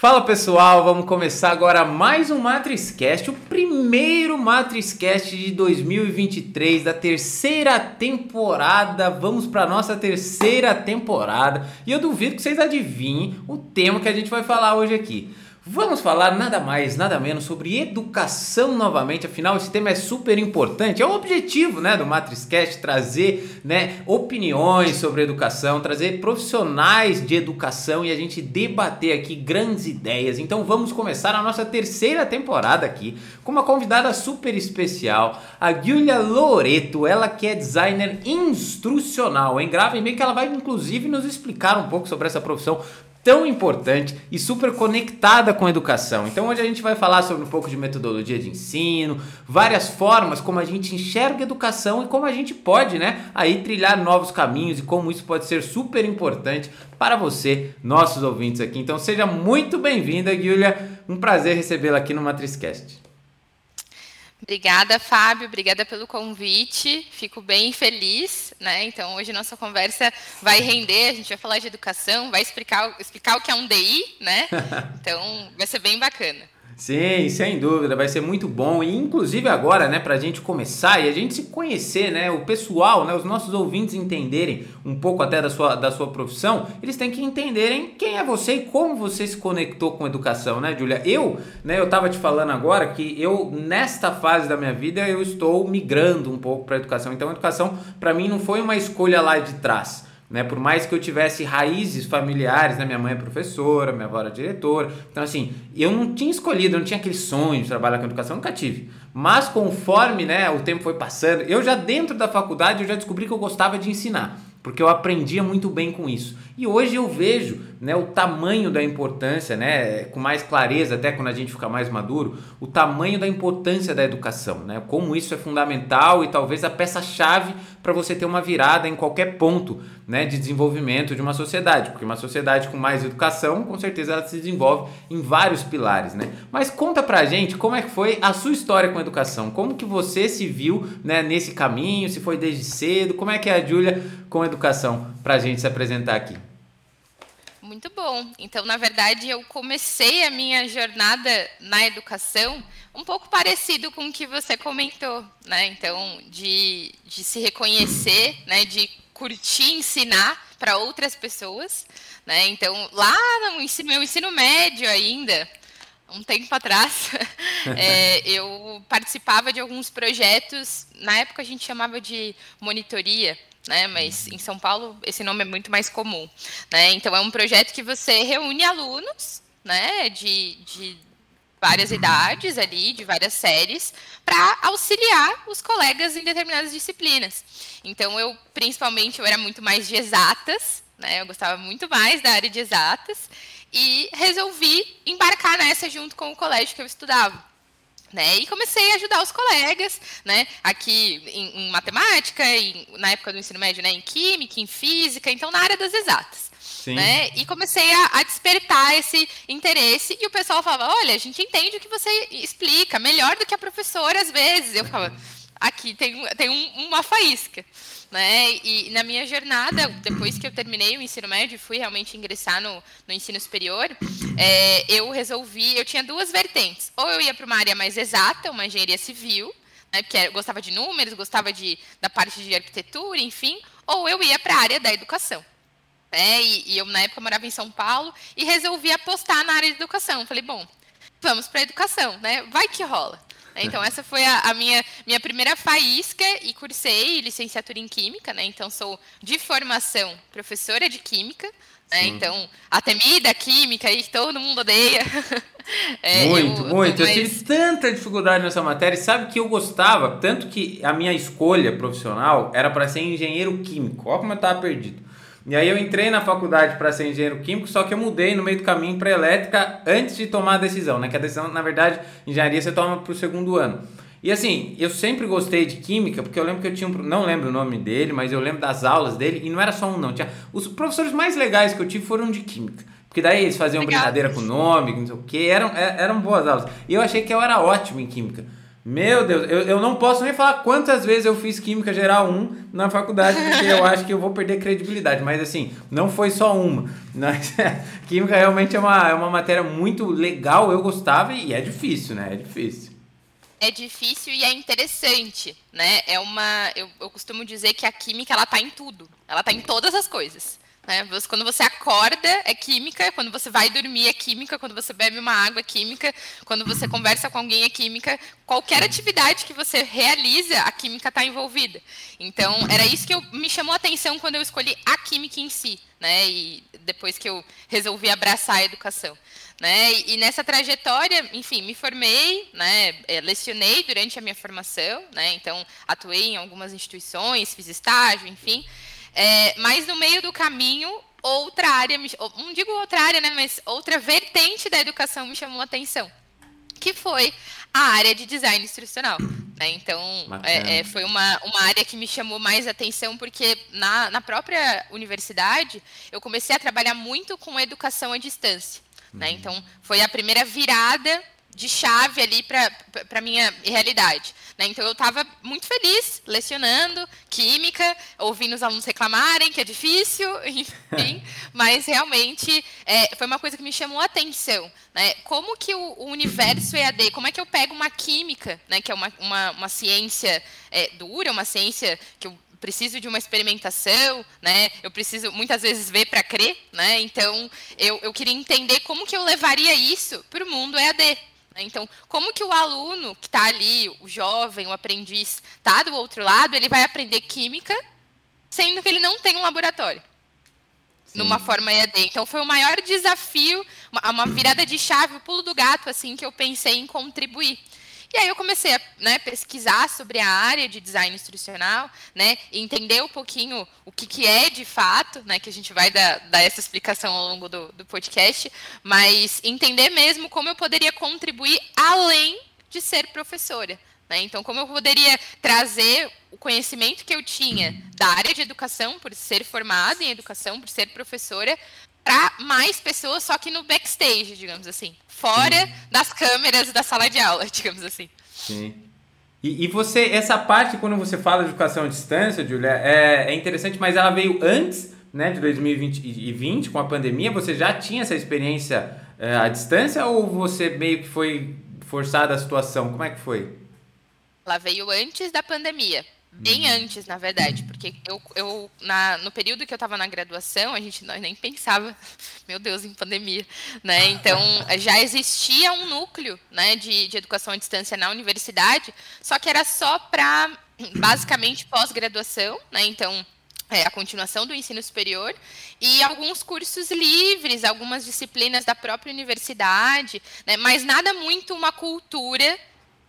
Fala pessoal, vamos começar agora mais um MatrizCast, o primeiro MatrizCast de 2023 da terceira temporada. Vamos para nossa terceira temporada e eu duvido que vocês adivinhem o tema que a gente vai falar hoje aqui. Vamos falar nada mais, nada menos sobre educação novamente, afinal esse tema é super importante. É o objetivo, né, do MatrizCast trazer, né, opiniões sobre educação, trazer profissionais de educação e a gente debater aqui grandes ideias. Então vamos começar a nossa terceira temporada aqui com uma convidada super especial, a Julia Loreto, ela que é designer instrucional, hein? Gravem que ela vai inclusive nos explicar um pouco sobre essa profissão tão importante e super conectada com a educação. Então hoje a gente vai falar sobre um pouco de metodologia de ensino, várias formas como a gente enxerga a educação e como a gente pode, né, aí trilhar novos caminhos e como isso pode ser super importante para você, nossos ouvintes aqui. Então seja muito bem-vinda, Julia. Um prazer recebê-la aqui no MatrizCast. Obrigada, Fábio. Obrigada pelo convite. Fico bem feliz, né? Então, hoje nossa conversa vai render. A gente vai falar de educação, vai explicar, explicar o que é um DI, né? Então, vai ser bem bacana. Sim, sem dúvida, vai ser muito bom. E inclusive agora, né, para a gente começar e a gente se conhecer, né, o pessoal, né, os nossos ouvintes entenderem um pouco até da sua, da sua profissão, eles têm que entenderem quem é você e como você se conectou com a educação, né, Julia? Eu, né, eu tava te falando agora que eu, nesta fase da minha vida, eu estou migrando um pouco para a educação. Então, a educação, para mim, não foi uma escolha lá de trás. Né? Por mais que eu tivesse raízes familiares, né? minha mãe é professora, minha avó era diretora, então assim, eu não tinha escolhido, eu não tinha aquele sonho de trabalhar com educação, nunca tive. Mas conforme né, o tempo foi passando, eu já dentro da faculdade eu já descobri que eu gostava de ensinar porque eu aprendia muito bem com isso. E hoje eu vejo né, o tamanho da importância, né, com mais clareza, até quando a gente fica mais maduro, o tamanho da importância da educação, né, como isso é fundamental e talvez a peça-chave para você ter uma virada em qualquer ponto né, de desenvolvimento de uma sociedade, porque uma sociedade com mais educação, com certeza ela se desenvolve em vários pilares. Né? Mas conta pra gente como é que foi a sua história com a educação, como que você se viu né, nesse caminho, se foi desde cedo, como é que é a Júlia com a educação para a gente se apresentar aqui. Muito bom. Então, na verdade, eu comecei a minha jornada na educação um pouco parecido com o que você comentou, né? Então, de, de se reconhecer, né? De curtir ensinar para outras pessoas, né? Então, lá no ensino, meu ensino médio ainda, um tempo atrás, é, eu participava de alguns projetos. Na época a gente chamava de monitoria, né? Mas em São Paulo esse nome é muito mais comum, né? Então é um projeto que você reúne alunos, né? De, de várias idades ali, de várias séries, para auxiliar os colegas em determinadas disciplinas. Então eu, principalmente, eu era muito mais de exatas, né? Eu gostava muito mais da área de exatas e resolvi embarcar nessa junto com o colégio que eu estudava. Né, e comecei a ajudar os colegas, né, aqui em, em matemática, em, na época do ensino médio, né, em química, em física, então na área das exatas. Né? E comecei a, a, despertar esse interesse e o pessoal falava, olha, a gente entende o que você explica, melhor do que a professora às vezes. Eu falava, aqui tem, tem um, uma faísca. Né? E na minha jornada, depois que eu terminei o ensino médio e fui realmente ingressar no, no ensino superior, é, eu resolvi, eu tinha duas vertentes. Ou eu ia para uma área mais exata, uma engenharia civil, né, porque eu gostava de números, gostava de, da parte de arquitetura, enfim, ou eu ia para a área da educação. É, e, e, eu, na época, morava em São Paulo e resolvi apostar na área de educação. Falei, bom, vamos para a educação, né? Vai que rola. Né? Então, essa foi a, a, minha, minha primeira faísca e cursei licenciatura em Química, né? Então, sou de formação professora de Química, né? Então, a temida Química aí que todo mundo odeia. É, muito, eu, muito. Eu tive tanta dificuldade nessa matéria. Sabe que eu gostava, tanto que a minha escolha profissional era para ser engenheiro químico. Olha como eu estava perdido. E aí eu entrei na faculdade para ser engenheiro químico, só que eu mudei no meio do caminho para elétrica antes de tomar a decisão, né? Que a decisão, na verdade, engenharia você toma para o segundo ano. E assim, eu sempre gostei de química, porque eu lembro que eu tinha um. Não lembro o nome dele, mas eu lembro das aulas dele, e não era só um, não. Tinha, os professores mais legais que eu tive foram de química. Porque daí eles faziam Legal. brincadeira com o nome, não sei o quê, eram, é, eram boas aulas. E eu achei que eu era ótimo em química. Meu Deus, eu, eu não posso nem falar quantas vezes eu fiz Química Geral 1 na faculdade, porque eu acho que eu vou perder credibilidade. Mas assim, não foi só uma. Mas, química realmente é uma, é uma matéria muito legal, eu gostava e é difícil, né? É difícil. É difícil e é interessante, né? É uma. Eu, eu costumo dizer que a química ela tá em tudo. Ela tá em todas as coisas. Né? Quando você acorda, é química. Quando você vai dormir, é química. Quando você bebe uma água, é química. Quando você conversa com alguém, é química. Qualquer atividade que você realiza, a química está envolvida. Então, era isso que eu, me chamou a atenção quando eu escolhi a química em si. Né? E depois que eu resolvi abraçar a educação. Né? E, nessa trajetória, enfim, me formei, né? É, lecionei durante a minha formação, né? então atuei em algumas instituições, fiz estágio, enfim. É, mas no meio do caminho, outra área, não digo outra área, né, mas outra vertente da educação me chamou a atenção, que foi a área de design instrucional. Né? Então, é, é, foi uma, uma área que me chamou mais atenção, porque na, na própria universidade, eu comecei a trabalhar muito com educação à distância. Né? Uhum. Então, foi a primeira virada de chave ali para a minha realidade. Né? Então eu estava muito feliz lecionando química, ouvindo os alunos reclamarem que é difícil, enfim, mas realmente é, foi uma coisa que me chamou a atenção. Né? Como que o, o, universo EAD, como é que eu pego uma química, né, que é uma, uma, uma ciência é, dura, uma ciência que eu preciso de uma experimentação, né? Eu preciso muitas vezes ver para crer, né? Então eu, eu queria entender como que eu levaria isso para o mundo EAD? Então, como que o aluno que está ali, o jovem, o aprendiz, está do outro lado, ele vai aprender química, sendo que ele não tem um laboratório? Sim. Numa forma EAD. Então, foi o maior desafio, uma, uma virada de chave, o pulo do gato, assim, que eu pensei em contribuir. E aí eu comecei a né, pesquisar sobre a área de design instrucional, né, entender um pouquinho o que, que é de fato, né, que a gente vai dar, dar essa explicação ao longo do, do podcast, mas entender mesmo como eu poderia contribuir além de ser professora. Né? Então, como eu poderia trazer o conhecimento que eu tinha da área de educação, por ser formada em educação, por ser professora, para mais pessoas, só que no backstage, digamos assim. Fora Sim. das câmeras da sala de aula, digamos assim. Sim. E, e, você, essa parte, quando você fala de educação à distância, Julia, é, é interessante, mas ela veio antes né, de 2020, com a pandemia. Você já tinha essa experiência é, à distância ou você meio que foi forçada a situação? Como é que foi? Ela veio antes da pandemia. Bem uhum. antes, na verdade, porque eu, eu na, no período que eu estava na graduação, a gente nem pensava, meu Deus, em pandemia, né? Então já existia um núcleo, né, de, de educação à distância na universidade, só que era só para basicamente pós-graduação, né? Então é, a continuação do ensino superior e alguns cursos livres, algumas disciplinas da própria universidade, né? mas nada muito uma cultura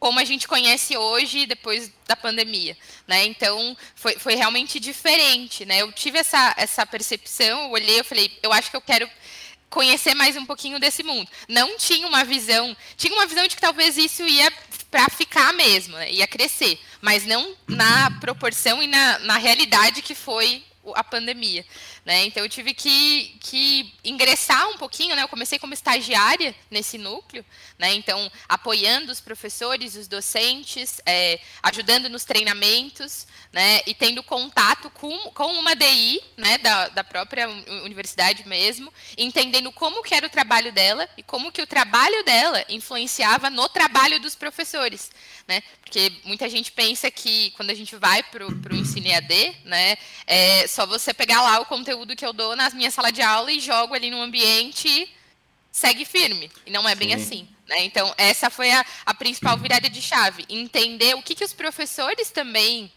como a gente conhece hoje, depois da pandemia. Né? Então, foi, foi realmente diferente. Né? Eu tive essa, essa percepção, eu olhei e falei, eu acho que eu quero conhecer mais um pouquinho desse mundo. Não tinha uma visão, tinha uma visão de que talvez isso ia para ficar mesmo, né? ia crescer, mas não na proporção e na, na realidade que foi a pandemia. Né? Então eu tive que, que ingressar um pouquinho, né? Eu comecei como estagiária nesse núcleo, né? Então apoiando os professores, os docentes, é, ajudando nos treinamentos, né? E tendo contato com, com uma DI, né? Da, da própria universidade mesmo, entendendo como que era o trabalho dela e como que o trabalho dela influenciava no trabalho dos professores, né? Porque muita gente pensa que quando a gente vai para o ensino EAD, né? É só você pegar lá o conteúdo conteúdo que eu dou na minha sala de aula e jogo ali no ambiente e segue firme. E não é bem Sim. assim. Né? Então, essa foi a, a, principal virada de chave. Entender o que, que os professores também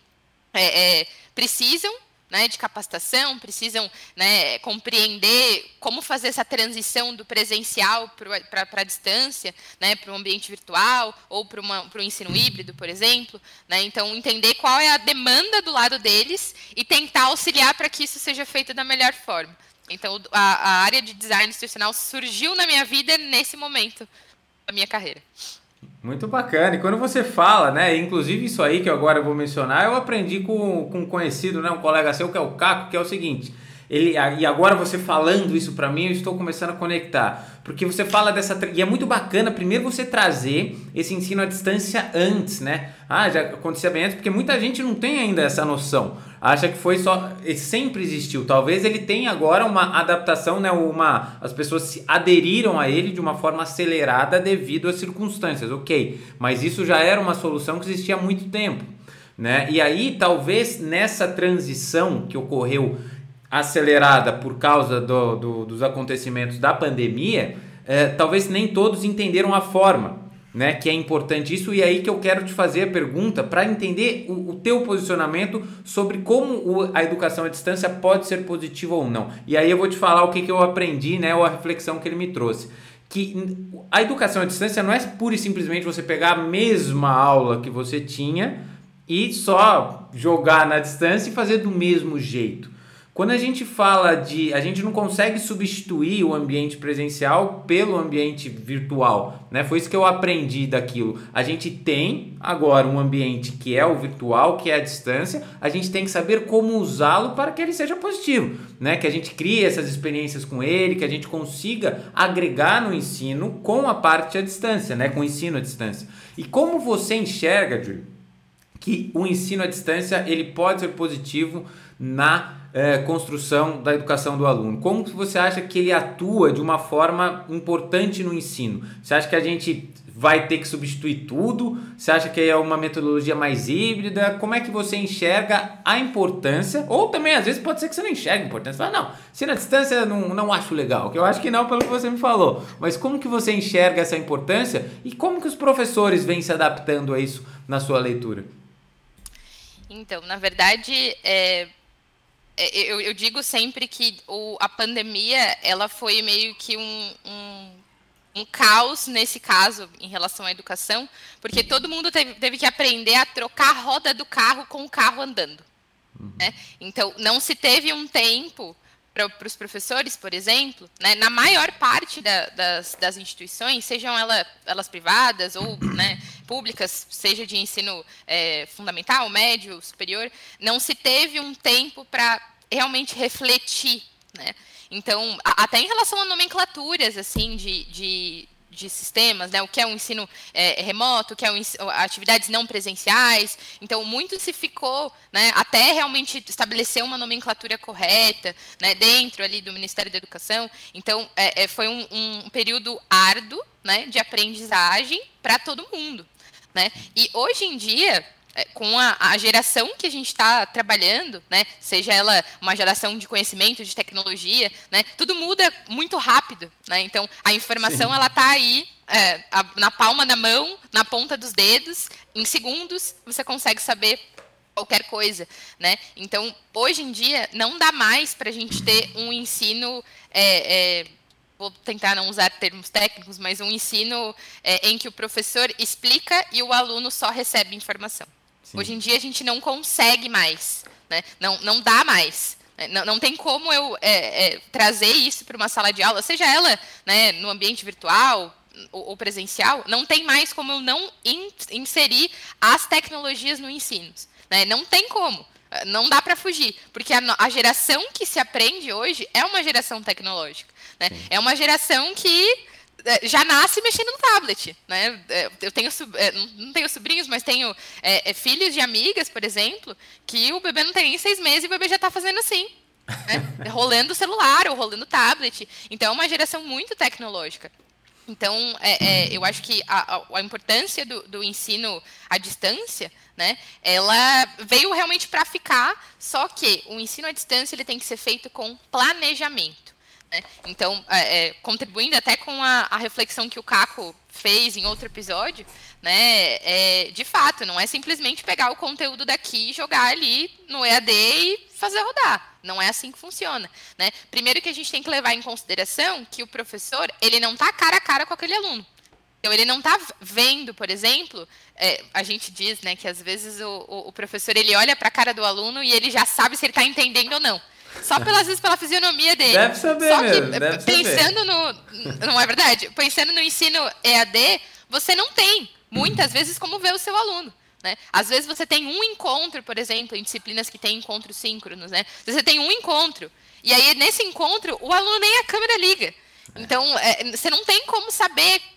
é, é, precisam né, de capacitação, precisam né, compreender como fazer essa transição do presencial para a distância, né, para o ambiente virtual ou para o ensino híbrido, por exemplo. Né, então, entender qual é a demanda do lado deles e tentar auxiliar para que isso seja feito da melhor forma. Então, a, a área de design institucional surgiu na minha vida nesse momento da minha carreira. Muito bacana. E quando você fala, né? Inclusive isso aí que agora eu vou mencionar, eu aprendi com, com um conhecido, né? Um colega seu que é o Caco, que é o seguinte. ele e agora você falando isso para mim, eu estou começando a conectar, porque você fala dessa e é muito bacana primeiro você trazer esse ensino à distância antes, né? Ah, já acontecia bem antes, porque muita gente não tem ainda essa noção. Acha que foi só sempre existiu. Talvez ele tenha agora uma adaptação, né, uma as pessoas se aderiram a ele de uma forma acelerada devido às circunstâncias. OK, mas isso já era uma solução que existia há muito tempo. Né? E aí, talvez nessa transição que ocorreu acelerada por causa do, do, dos acontecimentos da pandemia, é, talvez nem todos entenderam a forma, né? Que é importante isso. E aí que eu quero te fazer a pergunta para entender o, o, teu posicionamento sobre como o, a educação à distância pode ser positiva ou não. E aí eu vou te falar o que, que eu aprendi, né? Ou a reflexão que ele me trouxe. Que a educação à distância não é pura e simplesmente você pegar a mesma aula que você tinha e só jogar na distância e fazer do mesmo jeito. Quando a gente fala de. A gente não consegue substituir o ambiente presencial pelo ambiente virtual. Né? Foi isso que eu aprendi daquilo. A gente tem agora um ambiente que é o virtual, que é a distância. A gente tem que saber como usá-lo para que ele seja positivo. Né? Que a gente crie essas experiências com ele, que a gente consiga agregar no ensino com a parte à distância, né? com o ensino à distância. E como você enxerga, Júlio, que o ensino à distância ele pode ser positivo na é, construção da educação do aluno? Como você acha que ele atua de uma forma importante no ensino? Você acha que a gente vai ter que substituir tudo? Você acha que é uma metodologia mais híbrida? Como é que você enxerga a importância? Ou também, às vezes, pode ser que você não enxergue a importância. Fala, não, se na distância não, não acho legal, eu acho que não, pelo que você me falou. Mas como que você enxerga essa importância e como que os professores vêm se adaptando a isso na sua leitura? Então, na verdade, é, eu, eu, digo sempre que o, a pandemia ela foi meio que um, um, um, caos nesse caso em relação à educação, porque todo mundo teve, teve que aprender a trocar a roda do carro com o carro andando. Uhum. Né? Então, não se teve um tempo para os professores, por exemplo, né, na maior parte da, das, das, instituições, sejam ela, elas privadas ou né, públicas, seja de ensino é, fundamental, médio, superior, não se teve um tempo para realmente refletir. Né? Então, até em relação a nomenclaturas assim de, de de sistemas, né? o que é um ensino é, remoto, o que é um, atividades não presenciais. Então, muito se ficou né, até realmente estabelecer uma nomenclatura correta né, dentro ali do Ministério da Educação. Então, é, é, foi um, um, período árduo né, de aprendizagem para todo mundo. Né? E hoje em dia, é, com a, a, geração que a gente está trabalhando, né, seja ela uma geração de conhecimento, de tecnologia, né, tudo muda muito rápido. Né, então, a informação Sim. ela está aí é, a, na palma da mão, na ponta dos dedos, em segundos você consegue saber qualquer coisa, né? Então, hoje em dia, não dá mais para a gente ter um ensino é, é, vou tentar não usar termos técnicos, mas um ensino é, em que o professor explica e o aluno só recebe informação. Sim. Hoje em dia a gente não consegue mais, né? não, não dá mais. Né? Não, não tem como eu é, é, trazer isso para uma sala de aula, seja ela né, no ambiente virtual ou, ou, presencial, não tem mais como eu não in, inserir as tecnologias no ensino. Né? Não tem como. Não dá para fugir, porque a, a, geração que se aprende hoje é uma geração tecnológica. Né? É uma geração que é, já nasce mexendo no tablet, né? É, eu tenho é, não tenho sobrinhos, mas tenho é, filhos de amigas, por exemplo, que o bebê não tem nem seis meses e o bebê já está fazendo assim, né? rolando o celular ou rolando o tablet. Então é uma geração muito tecnológica. Então, é, é, eu acho que a, a, a importância do, do, ensino à distância, né, ela veio realmente para ficar, só que o ensino à distância ele tem que ser feito com planejamento. Né? Então, é, é, contribuindo até com a, a, reflexão que o Caco fez em outro episódio, né, é, de fato, não é simplesmente pegar o conteúdo daqui e jogar ali no EAD e fazer rodar. Não é assim que funciona. Né? Primeiro que a gente tem que levar em consideração que o professor ele não está cara a cara com aquele aluno. Então, ele não está vendo, por exemplo, é, a gente diz né, que às vezes o, o, o professor ele olha para a cara do aluno e ele já sabe se ele está entendendo ou não. Só pelas vezes pela fisionomia dele. Deve saber Só que, deve pensando saber. no. Não é verdade? Pensando no ensino EAD, você não tem, muitas vezes, como ver o seu aluno. Né? Às vezes você tem um encontro, por exemplo, em disciplinas que tem encontros síncronos. Né? Você tem um encontro. E aí, nesse encontro, o aluno nem a câmera liga. Então, é, você não tem como saber é,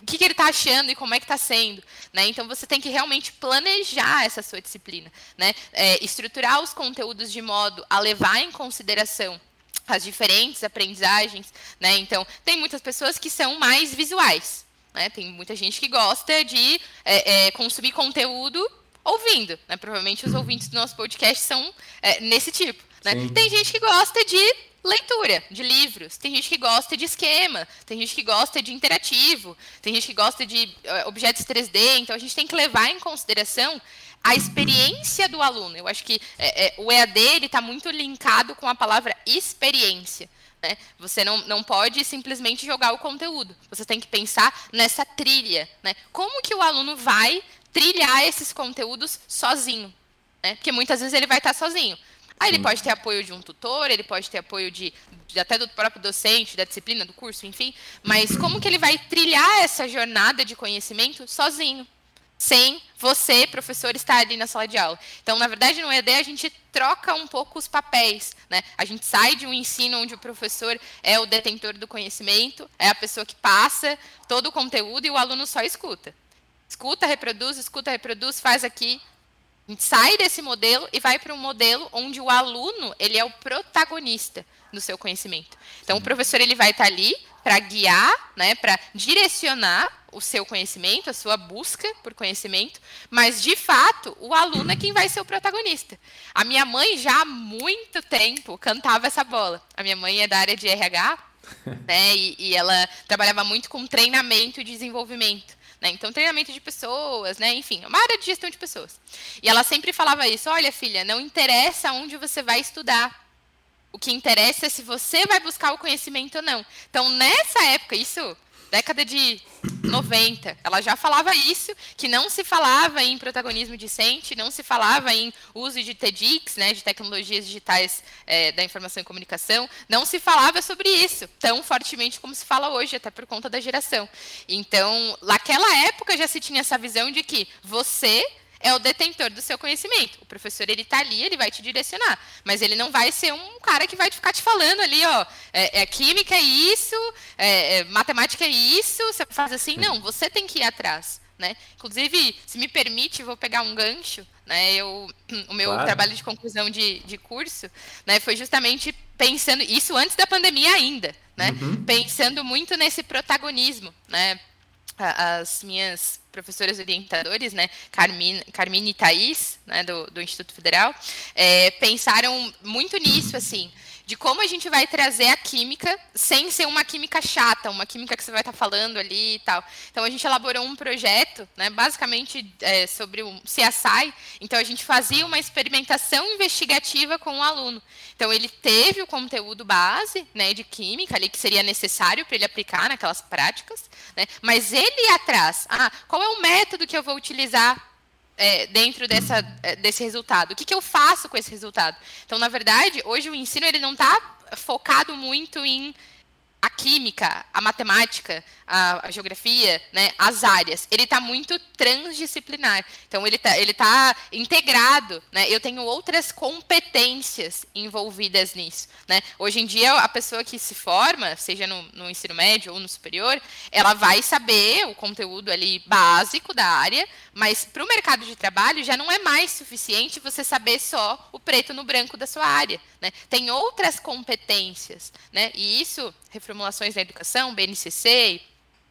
o que, que ele está achando e como é que está sendo. Né? Então, você tem que realmente planejar essa sua disciplina. Né? É, estruturar os conteúdos de modo a levar em consideração as diferentes aprendizagens. Né? Então, tem muitas pessoas que são mais visuais. Né? Tem muita gente que gosta de é, é, consumir conteúdo ouvindo. Né? Provavelmente os ouvintes do nosso podcast são é, nesse tipo. Né? Tem gente que gosta de leitura de livros, tem gente que gosta de esquema, tem gente que gosta de interativo, tem gente que gosta de uh, objetos 3D, então a gente tem que levar em consideração a experiência do aluno. Eu acho que é, é, o EAD está muito linkado com a palavra experiência. Né? Você não, não pode simplesmente jogar o conteúdo. Você tem que pensar nessa trilha. Né? Como que o aluno vai trilhar esses conteúdos sozinho? Né? Porque muitas vezes ele vai estar sozinho. Aí ele pode ter apoio de um tutor, ele pode ter apoio de, de, até do próprio docente, da disciplina, do curso, enfim. Mas como que ele vai trilhar essa jornada de conhecimento sozinho? Sem você, professor, estar ali na sala de aula. Então, na verdade, no ED a gente troca um pouco os papéis. Né? A gente sai de um ensino onde o professor é o detentor do conhecimento, é a pessoa que passa todo o conteúdo e o aluno só escuta. Escuta, reproduz, escuta, reproduz, faz aqui, sai desse modelo e vai para um modelo onde o aluno ele é o protagonista do seu conhecimento. Então, o professor ele vai estar tá ali para guiar, né, para direcionar o seu conhecimento, a sua busca por conhecimento, mas de fato o aluno é quem vai ser o protagonista. A minha mãe já há muito tempo cantava essa bola. A minha mãe é da área de RH, né, e, e ela trabalhava muito com treinamento e desenvolvimento. Né? Então, treinamento de pessoas, né? enfim, uma área de gestão de pessoas. E ela sempre falava isso: olha, filha, não interessa onde você vai estudar. O que interessa é se você vai buscar o conhecimento ou não. Então, nessa época, isso década de 90, ela já falava isso, que não se falava em protagonismo discente, não se falava em uso de TEDx, né, de tecnologias digitais é, da informação e comunicação, não se falava sobre isso tão fortemente como se fala hoje, até por conta da geração. Então, naquela época já se tinha essa visão de que você é o detentor do seu conhecimento. O professor ele está ali, ele vai te direcionar, mas ele não vai ser um cara que vai ficar te falando ali, ó, é, é química é isso, é, é, matemática é isso, você faz assim, não. Você tem que ir atrás, né? Inclusive, se me permite, vou pegar um gancho, né? Eu, o meu claro. trabalho de conclusão de, de curso, né, foi justamente pensando isso antes da pandemia ainda, né? Uhum. Pensando muito nesse protagonismo, né? As minhas professoras orientadores, né, Carmine, Carmine e Thaís, né, do, do Instituto Federal, é, pensaram muito nisso, assim, de como a gente vai trazer a química sem ser uma química chata, uma química que você vai estar falando ali e tal. Então a gente elaborou um projeto, né, basicamente é, sobre o CSI. Então a gente fazia uma experimentação investigativa com o aluno. Então ele teve o conteúdo base, né, de química ali que seria necessário para ele aplicar naquelas práticas, né, mas ele ia atrás. Ah, qual é o método que eu vou utilizar é, dentro dessa, é, desse resultado? O que, que eu faço com esse resultado? Então, na verdade, hoje o ensino ele não está focado muito em a química, a matemática, a, a geografia, né, as áreas. Ele está muito transdisciplinar. Então, ele está ele tá integrado. Né? Eu tenho outras competências envolvidas nisso. Né? Hoje em dia, a pessoa que se forma, seja no, no ensino médio ou no superior, ela vai saber o conteúdo ali básico da área, mas para o mercado de trabalho já não é mais suficiente você saber só o preto no branco da sua área. Né? Tem outras competências. Né? E isso reformulações na educação, BNCC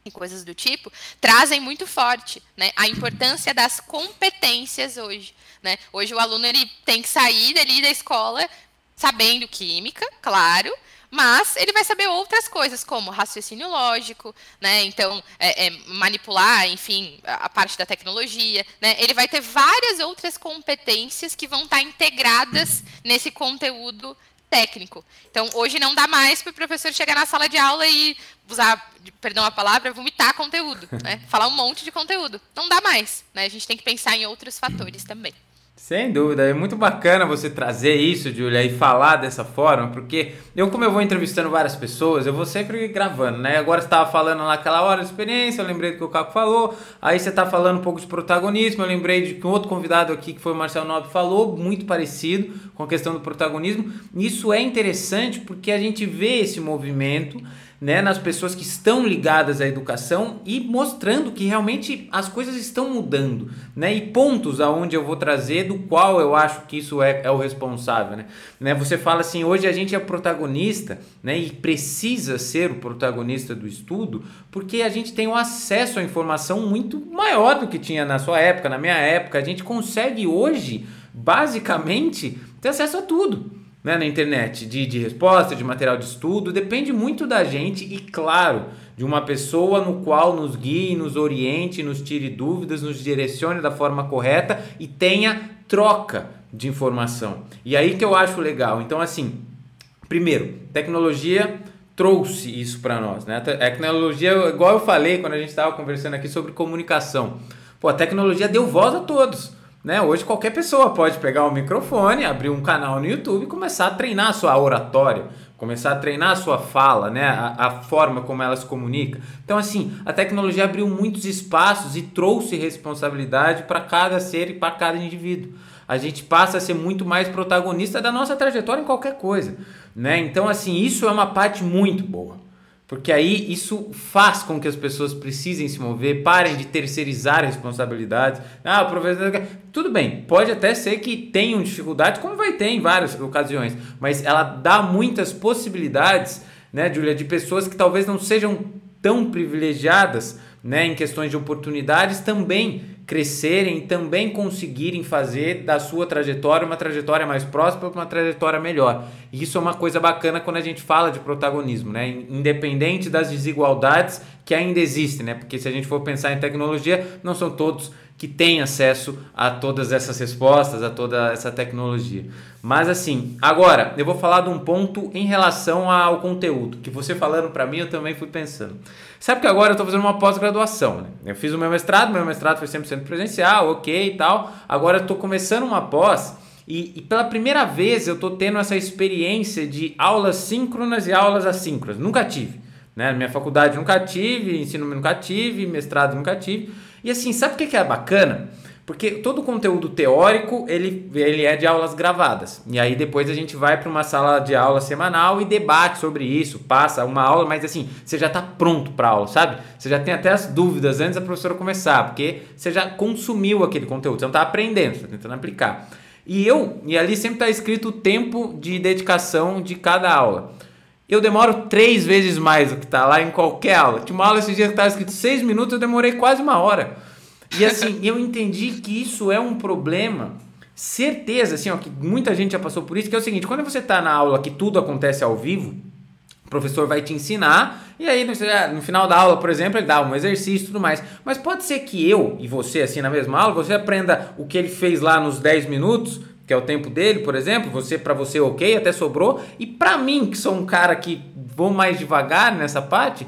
e coisas do tipo, trazem muito forte né, a importância das competências hoje. Né? Hoje o aluno ele tem que sair dali da escola sabendo química, claro, mas ele vai saber outras coisas, como raciocínio lógico, né? Então, é, é, manipular, enfim, a parte da tecnologia, né? Ele vai ter várias outras competências que vão estar integradas nesse conteúdo técnico. Então, hoje não dá mais para o professor chegar na sala de aula e usar, perdão a palavra, vomitar conteúdo, né? Falar um monte de conteúdo. Não dá mais, né? A gente tem que pensar em outros fatores também. Sem dúvida, é muito bacana você trazer isso, Julia, e falar dessa forma, porque eu, como eu vou entrevistando várias pessoas, eu vou sempre gravando, né? Agora estava falando naquela hora de experiência, eu lembrei do que o Caco falou, aí você está falando um pouco de protagonismo, eu lembrei de que um outro convidado aqui, que foi o Marcelo Nobre, falou, muito parecido com a questão do protagonismo. Isso é interessante porque a gente vê esse movimento né, nas pessoas que estão ligadas à educação e mostrando que realmente as coisas estão mudando, né, e pontos aonde eu vou trazer do qual eu acho que isso é, é o responsável, né? né, você fala assim, hoje a gente é protagonista, né, e precisa ser o protagonista do estudo, porque a gente tem um acesso à informação muito maior do que tinha na sua época, na minha época, a gente consegue hoje, basicamente, ter acesso a tudo, né, na internet, de, de resposta, de material de estudo, depende muito da gente e, claro, de uma pessoa no qual nos guie, nos oriente, nos tire dúvidas, nos direcione da forma correta e tenha troca de informação. E aí que eu acho legal. Então, assim, primeiro, tecnologia trouxe isso para nós, né? A tecnologia, igual eu falei quando a gente estava conversando aqui sobre comunicação. Pô, a tecnologia deu voz a todos. Né? Hoje qualquer pessoa pode pegar o microfone, abrir um canal no YouTube e começar a treinar a sua oratória, começar a treinar a sua fala, né? a, a forma como ela se comunica. Então, assim, a tecnologia abriu muitos espaços e trouxe responsabilidade para cada ser e para cada indivíduo. A gente passa a ser muito mais protagonista da nossa trajetória em qualquer coisa. Né? Então, assim, isso é uma parte muito boa. Porque aí isso faz com que as pessoas precisem se mover, parem de terceirizar responsabilidades. Ah, o professor. Tudo bem, pode até ser que tenham dificuldades, como vai ter em várias ocasiões, mas ela dá muitas possibilidades, né, Julia, de pessoas que talvez não sejam tão privilegiadas né, em questões de oportunidades também crescerem também conseguirem fazer da sua trajetória uma trajetória mais próxima, uma trajetória melhor. E isso é uma coisa bacana quando a gente fala de protagonismo, né? Independente das desigualdades que ainda existem, né? Porque se a gente for pensar em tecnologia, não são todos que têm acesso a todas essas respostas, a toda essa tecnologia. Mas assim, agora eu vou falar de um ponto em relação ao conteúdo, que você falando para mim eu também fui pensando. Sabe que agora eu estou fazendo uma pós-graduação, né? Eu fiz o meu mestrado, meu mestrado foi 100% presencial, ok e tal. Agora eu estou começando uma pós e, e, pela primeira vez eu estou tendo essa experiência de aulas síncronas e aulas assíncronas. Nunca tive. Né? Minha faculdade nunca tive, ensino nunca tive, mestrado nunca tive. E assim, sabe o que é bacana? Porque todo o conteúdo teórico, ele, ele é de aulas gravadas. E aí depois a gente vai para uma sala de aula semanal e debate sobre isso, passa uma aula, mas assim, você já está pronto para aula, sabe? Você já tem até as dúvidas antes da professora começar, porque você já consumiu aquele conteúdo, você não está aprendendo, você está tentando aplicar. E eu, e ali sempre está escrito o tempo de dedicação de cada aula. Eu demoro três vezes mais do que está lá em qualquer aula. Tinha uma aula esses dias que estava escrito seis minutos, eu demorei quase uma hora. E assim, eu entendi que isso é um problema. Certeza, assim, ó, que muita gente já passou por isso, que é o seguinte, quando você está na aula que tudo acontece ao vivo, o professor vai te ensinar, e aí no, final da aula, por exemplo, ele dá um exercício e tudo mais. Mas pode ser que eu e você, assim, na mesma aula, você aprenda o que ele fez lá nos 10 minutos, que é o tempo dele, por exemplo, você para você ok, até sobrou, e para mim, que sou um cara que vou mais devagar nessa parte,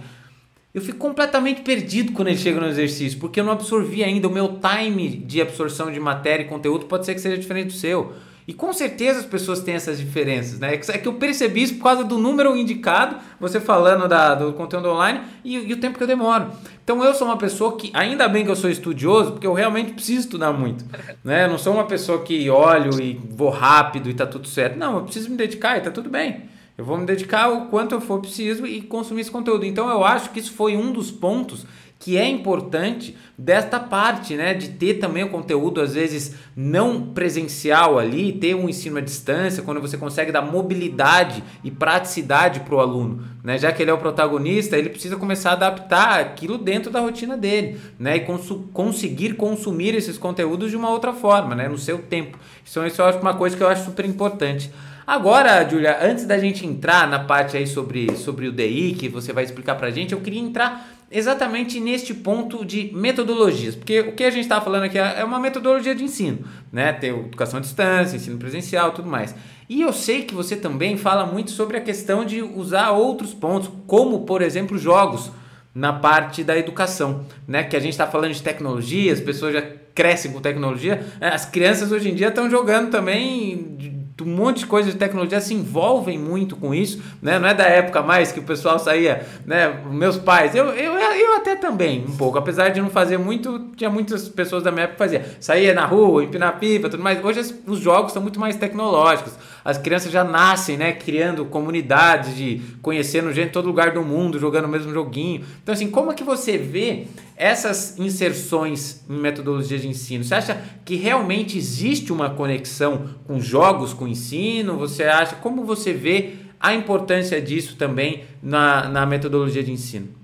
eu fico completamente perdido quando ele chega no exercício, porque eu não absorvi ainda. O meu time de absorção de matéria e conteúdo pode ser que seja diferente do seu. E com certeza as pessoas têm essas diferenças, né? É que eu percebi isso por causa do número indicado, você falando da, do conteúdo online e, e, o tempo que eu demoro. Então eu sou uma pessoa que, ainda bem que eu sou estudioso, porque eu realmente preciso estudar muito. Né? Eu não sou uma pessoa que olho e vou rápido e tá tudo certo. Não, eu preciso me dedicar e tá tudo bem. Eu vou me dedicar o quanto eu for preciso e consumir esse conteúdo. Então eu acho que isso foi um dos pontos que é importante desta parte, né, de ter também o conteúdo às vezes não presencial ali, ter um ensino à distância, quando você consegue dar mobilidade e praticidade para o aluno, né, já que ele é o protagonista, ele precisa começar a adaptar aquilo dentro da rotina dele, né, e cons conseguir consumir esses conteúdos de uma outra forma, né, no seu tempo. Então isso acho uma coisa que eu acho super importante. Agora, Julia, antes da gente entrar na parte aí sobre, sobre o DI, que você vai explicar pra gente, eu queria entrar exatamente neste ponto de metodologias, porque o que a gente está falando aqui é uma metodologia de ensino, né? Tem educação à distância, ensino presencial, tudo mais. E eu sei que você também fala muito sobre a questão de usar outros pontos, como por exemplo jogos, na parte da educação, né? Que a gente está falando de tecnologia, as pessoas já crescem com tecnologia. É, as crianças hoje em dia estão jogando também um monte de coisas de tecnologia se envolvem muito com isso, né? Não é da época mais que o pessoal saía, né? Meus pais, eu, eu, eu até também, um pouco, apesar de não fazer muito, tinha muitas pessoas da minha época que faziam. Saía na rua, empinar pipa, tudo mais. Hoje os jogos são muito mais tecnológicos. As crianças já nascem, né? Criando comunidades de conhecendo gente em todo lugar do mundo, jogando o mesmo joguinho. Então, assim, como é que você vê essas inserções em metodologia de ensino? Você acha que realmente existe uma conexão com jogos, com ensino? Você acha, como você vê a importância disso também na, na metodologia de ensino?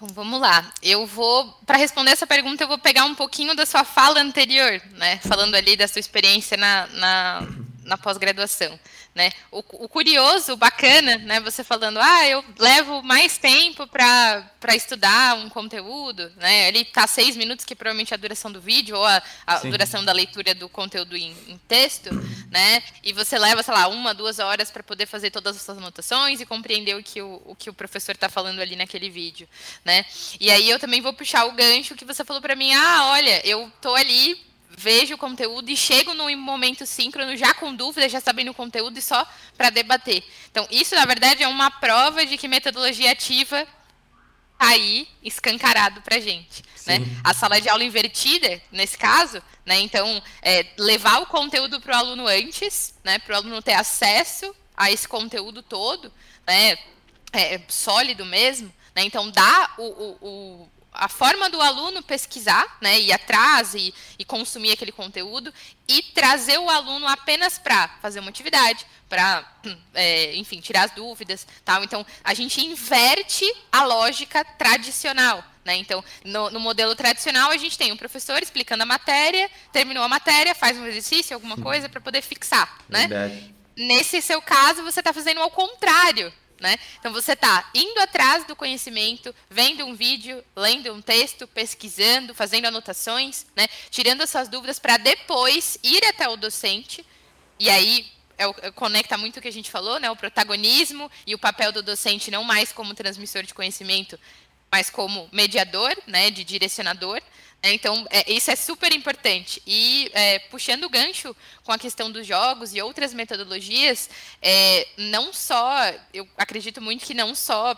Bom, vamos lá. Eu vou, para responder essa pergunta, eu vou pegar um pouquinho da sua fala anterior, né? Falando ali da sua experiência na, na, na pós-graduação. Né? O, o, curioso, o bacana, né? Você falando, ah, eu levo mais tempo para estudar um conteúdo, né? Ele está seis minutos, que provavelmente é a duração do vídeo, ou a, a duração da leitura do conteúdo em, em, texto, né? E você leva, sei lá, uma, duas horas para poder fazer todas as suas anotações e compreender o que o, o que o professor está falando ali naquele vídeo, né? E aí eu também vou puxar o gancho que você falou para mim, ah, olha, eu tô ali vejo o conteúdo e chego no momento síncrono já com dúvidas, já sabendo o conteúdo e só para debater. Então, isso, na verdade, é uma prova de que metodologia ativa está aí escancarado para a gente. Né? A sala de aula invertida, nesse caso, né? então, é, levar o conteúdo para o aluno antes, né? para o aluno ter acesso a esse conteúdo todo, né? É, sólido mesmo, né? Então, dá o, o, a forma do aluno pesquisar, né, ir atrás e, e consumir aquele conteúdo e trazer o aluno apenas para fazer uma atividade, para, é, enfim, tirar as dúvidas, tal. Então, a gente inverte a lógica tradicional, né? Então, no, no, modelo tradicional, a gente tem um professor explicando a matéria, terminou a matéria, faz um exercício, alguma coisa para poder fixar, né? Nesse seu caso, você está fazendo ao contrário, né? Então você está indo atrás do conhecimento, vendo um vídeo, lendo um texto, pesquisando, fazendo anotações, né? tirando essas dúvidas para depois ir até o docente. E aí é, é, conecta muito o que a gente falou, né? o protagonismo e o papel do docente não mais como transmissor de conhecimento, mas como mediador, né? de direcionador. É, então, é, isso é super importante. E é, puxando o gancho com a questão dos jogos e outras metodologias, é, não só, eu acredito muito que não só